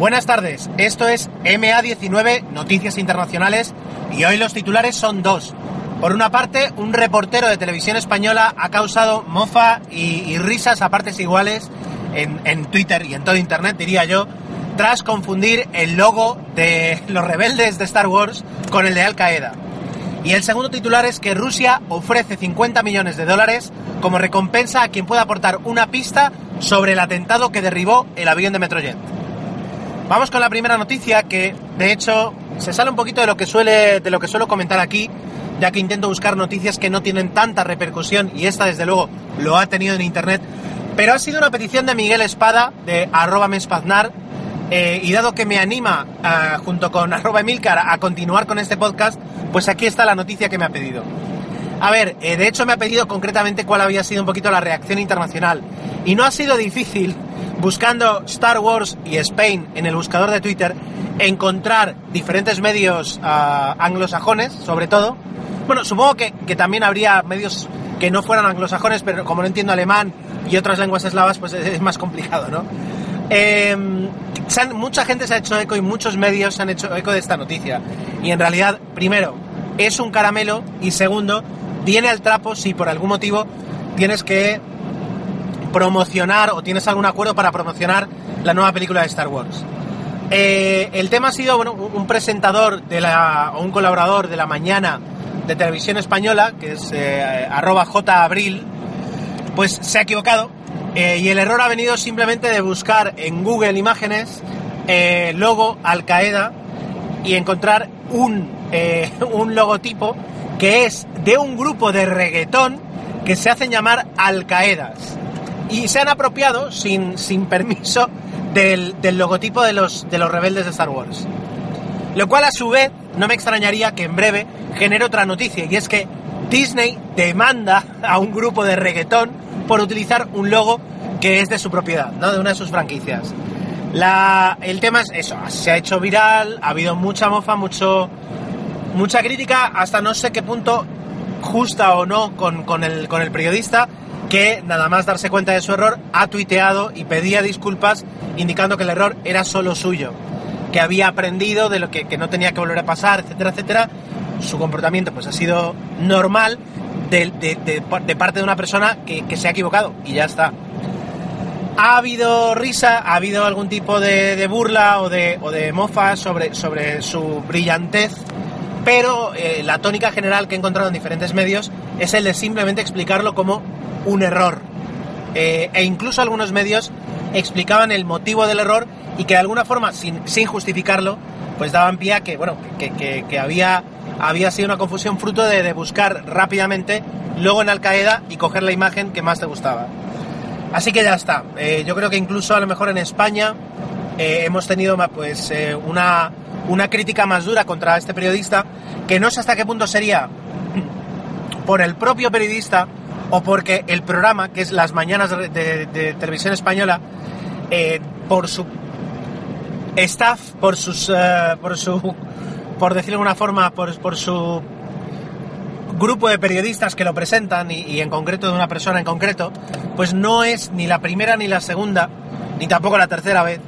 Buenas tardes, esto es MA19 Noticias Internacionales y hoy los titulares son dos. Por una parte, un reportero de televisión española ha causado mofa y, risas a partes iguales en, en Twitter y en todo Internet, diría yo, tras confundir el logo de los rebeldes de Star Wars con el de Al Qaeda. Y el segundo titular es que Rusia ofrece 50 millones de dólares como recompensa a quien pueda aportar una pista sobre el atentado que derribó el avión de Metrojet. Vamos con la primera noticia que, de hecho, se sale un poquito de lo que suele, de lo que suelo comentar aquí, ya que intento buscar noticias que no tienen tanta repercusión y esta, desde luego, lo ha tenido en internet. Pero ha sido una petición de Miguel Espada de arroba mespaznar eh, y dado que me anima, uh, junto con arroba Emilcar, a continuar con este podcast, pues aquí está la noticia que me ha pedido. A ver, eh, de hecho me ha pedido concretamente cuál había sido un poquito la reacción internacional. Y no ha sido difícil, buscando Star Wars y Spain en el buscador de Twitter, encontrar diferentes medios uh, anglosajones, sobre todo. Bueno, supongo que, que también habría medios que no fueran anglosajones, pero como no entiendo alemán y otras lenguas eslavas, pues es más complicado, ¿no? Han, mucha gente se ha hecho eco y muchos medios se han hecho eco de esta noticia. Y en realidad, primero, es un caramelo y segundo, viene al trapo si por algún motivo tienes que promocionar o tienes algún acuerdo para promocionar la nueva película de Star Wars. Eh, el tema ha sido, un presentador de la, o un colaborador de la mañana de televisión española, que es eh, arroba J Abril, pues se ha equivocado eh, y el error ha venido simplemente de buscar en Google Imágenes eh, logo Al Qaeda y encontrar un, un logotipo que es de un grupo de reggaetón que se hacen llamar Al Qaedas. Y se han apropiado sin, sin permiso del, del logotipo de los, de los rebeldes de Star Wars. Lo cual a su vez no me extrañaría que en breve genere otra noticia y es que Disney demanda a un grupo de reggaetón por utilizar un logo que es de su propiedad, ¿no? de una de sus franquicias. La, el tema es eso, se ha hecho viral, ha habido mucha mofa, mucho, mucha crítica, hasta no sé qué punto justa o no con, con, el, con el periodista, que nada más darse cuenta de su error ha tuiteado y pedía disculpas indicando que el error era solo suyo, que había aprendido de lo que, no tenía que volver a pasar, etcétera, etcétera. Su comportamiento pues ha sido normal de, parte de una persona que, se ha equivocado y ya está. Ha habido risa, ha habido algún tipo de, burla o de, o de mofa sobre, sobre su brillantez, pero eh, la tónica general que he encontrado en diferentes medios es el de simplemente explicarlo como un error. Eh, e incluso algunos medios explicaban el motivo del error y que de alguna forma, sin, sin justificarlo, pues daban pie a que, bueno, que, que, había, había sido una confusión fruto de, de, buscar rápidamente luego en Al Qaeda y coger la imagen que más te gustaba. Así que ya está. Eh, yo creo que incluso a lo mejor en España eh, hemos tenido pues una, una crítica más dura contra este periodista, que no sé hasta qué punto sería por el propio periodista o porque el programa, que es Las Mañanas de, Televisión Española, por su staff, por sus, uh, por su, por decirlo de alguna forma, por, por, su grupo de periodistas que lo presentan y, en concreto de una persona en concreto, pues no es ni la primera ni la segunda, ni tampoco la tercera vez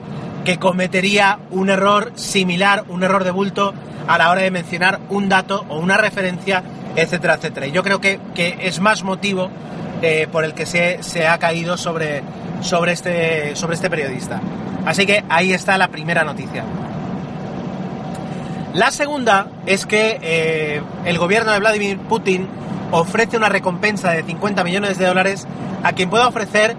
que cometería un error similar, un error de bulto a la hora de mencionar un dato o una referencia, etcétera, etcétera. Y yo creo que, que es más motivo eh, por el que se, se ha caído sobre, sobre, este, sobre este periodista. Así que ahí está la primera noticia. La segunda es que eh, el gobierno de Vladimir Putin ofrece una recompensa de 50 millones de dólares a quien pueda ofrecer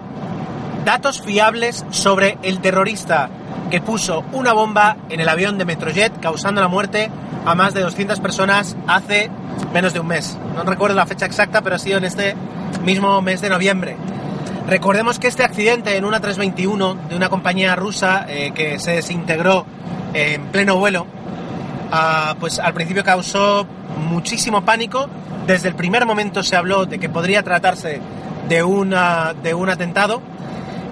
datos fiables sobre el terrorista que puso una bomba en el avión de Metrojet causando la muerte a más de 200 personas hace menos de un mes. No recuerdo la fecha exacta, pero ha sido en este mismo mes de noviembre. Recordemos que este accidente en una 321 de una compañía rusa eh, que se desintegró en pleno vuelo, uh, pues al principio causó muchísimo pánico. Desde el primer momento se habló de que podría tratarse de, una, de un atentado.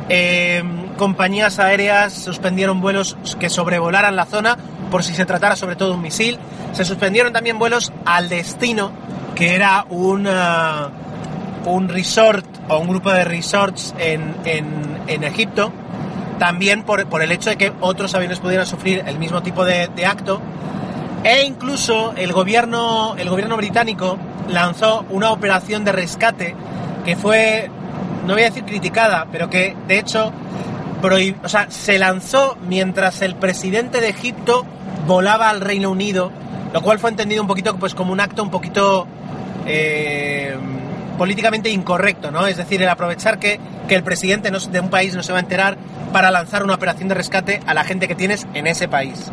Eh, compañías aéreas suspendieron vuelos que sobrevolaran la zona por si se tratara sobre todo de un misil. Se suspendieron también vuelos al destino, que era un, uh, un resort o un grupo de resorts en, en, en Egipto. también por, por, el hecho de que otros aviones pudieran sufrir el mismo tipo de, de acto. E incluso el gobierno, el gobierno británico lanzó una operación de rescate que fue, no voy a decir criticada, pero que de hecho o sea, se lanzó mientras el presidente de Egipto volaba al Reino Unido, lo cual fue entendido un poquito pues como un acto un poquito eh, políticamente incorrecto, ¿no? Es decir, el aprovechar que, que el presidente de un país no se va a enterar para lanzar una operación de rescate a la gente que tienes en ese país.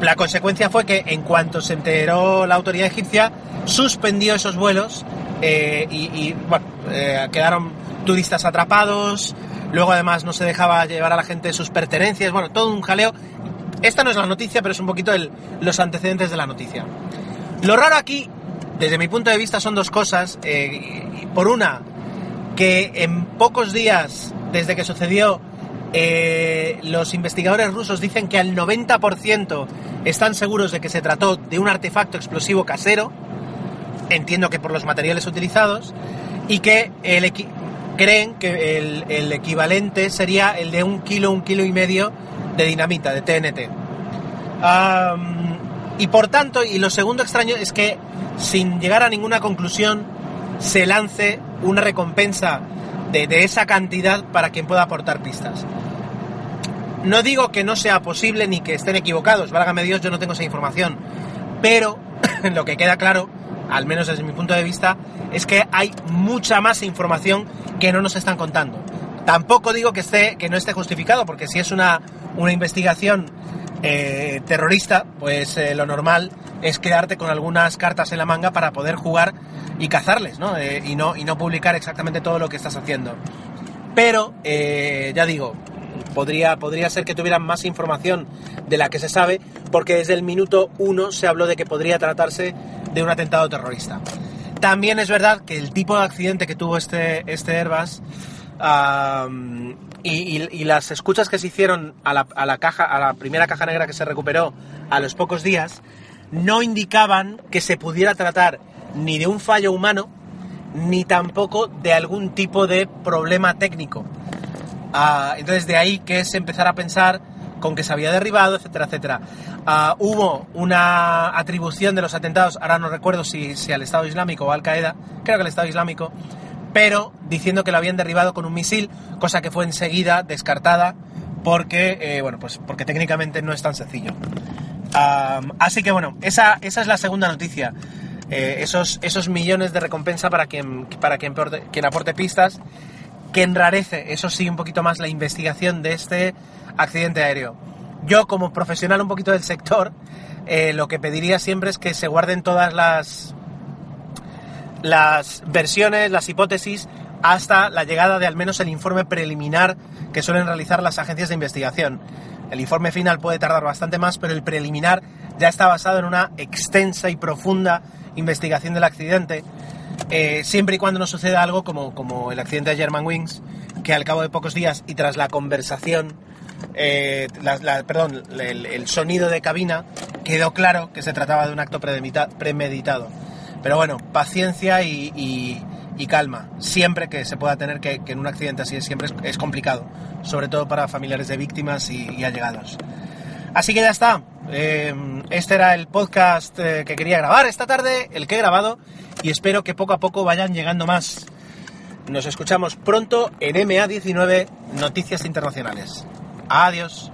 la consecuencia fue que en cuanto se enteró la autoridad egipcia, suspendió esos vuelos eh, y, bueno, eh, quedaron turistas atrapados, luego además no se dejaba llevar a la gente sus pertenencias, bueno, todo un jaleo. Esta no es la noticia, pero es un poquito los antecedentes de la noticia. Lo raro aquí, desde mi punto de vista, son dos cosas. Eh, por una, que en pocos días desde que sucedió, eh, los investigadores rusos dicen que al 90% están seguros de que se trató de un artefacto explosivo casero, entiendo que por los materiales utilizados, y que el, creen que el, equivalente sería el de un kilo, un kilo y medio de dinamita, de TNT. y por tanto, y lo segundo extraño es que sin llegar a ninguna conclusión se lance una recompensa de, de esa cantidad para quien pueda aportar pistas. No digo que no sea posible ni que estén equivocados, válgame Dios, yo no tengo esa información, pero lo que queda claro, al menos desde mi punto de vista, es que hay mucha más información que no nos están contando. Tampoco digo que, esté, que no esté justificado, porque si es una, una investigación eh, terrorista, pues eh, lo normal es quedarte con algunas cartas en la manga para poder jugar y cazarles, ¿no? Eh, y ¿no? Y no publicar exactamente todo lo que estás haciendo. Pero, ya digo, podría, podría ser que tuvieran más información de la que se sabe, porque desde el minuto uno se habló de que podría tratarse de un atentado terrorista. También es verdad que el tipo de accidente que tuvo este, este Airbus y, las escuchas que se hicieron a la, caja, a la primera caja negra que se recuperó a los pocos días, no indicaban que se pudiera tratar ni de un fallo humano, ni tampoco de algún tipo de problema técnico. Ah, entonces de ahí que es empezar a pensar con que se había derribado, etcétera, etcétera. Ah, hubo una atribución de los atentados, ahora no recuerdo si, si al Estado Islámico o Al Qaeda, creo que al Estado Islámico, pero diciendo que lo habían derribado con un misil, cosa que fue enseguida descartada porque, eh, bueno, pues porque técnicamente no es tan sencillo. así que bueno, esa, esa es la segunda noticia. Eh, esos, esos millones de recompensa para quien, para quien, quien aporte pistas, que enrarece, eso sí, un poquito más la investigación de este accidente aéreo. Yo como profesional un poquito del sector, eh, lo que pediría siempre es que se guarden todas las, las versiones, las hipótesis, hasta la llegada de al menos el informe preliminar que suelen realizar las agencias de investigación. El informe final puede tardar bastante más, pero el preliminar ya está basado en una extensa y profunda investigación del accidente, eh, siempre y cuando no suceda algo como, como el accidente de German Wings, que al cabo de pocos días y tras la conversación eh, perdón, el, sonido de cabina, quedó claro que se trataba de un acto premeditado. Pero bueno, paciencia y, calma. Siempre que se pueda tener que, en un accidente así siempre es, complicado, sobre todo para familiares de víctimas y, allegados. Así que ya está. Eh, este era el podcast eh, que quería grabar esta tarde, el que he grabado, y espero que poco a poco vayan llegando más. Nos escuchamos pronto en MA19 Noticias Internacionales. Adiós.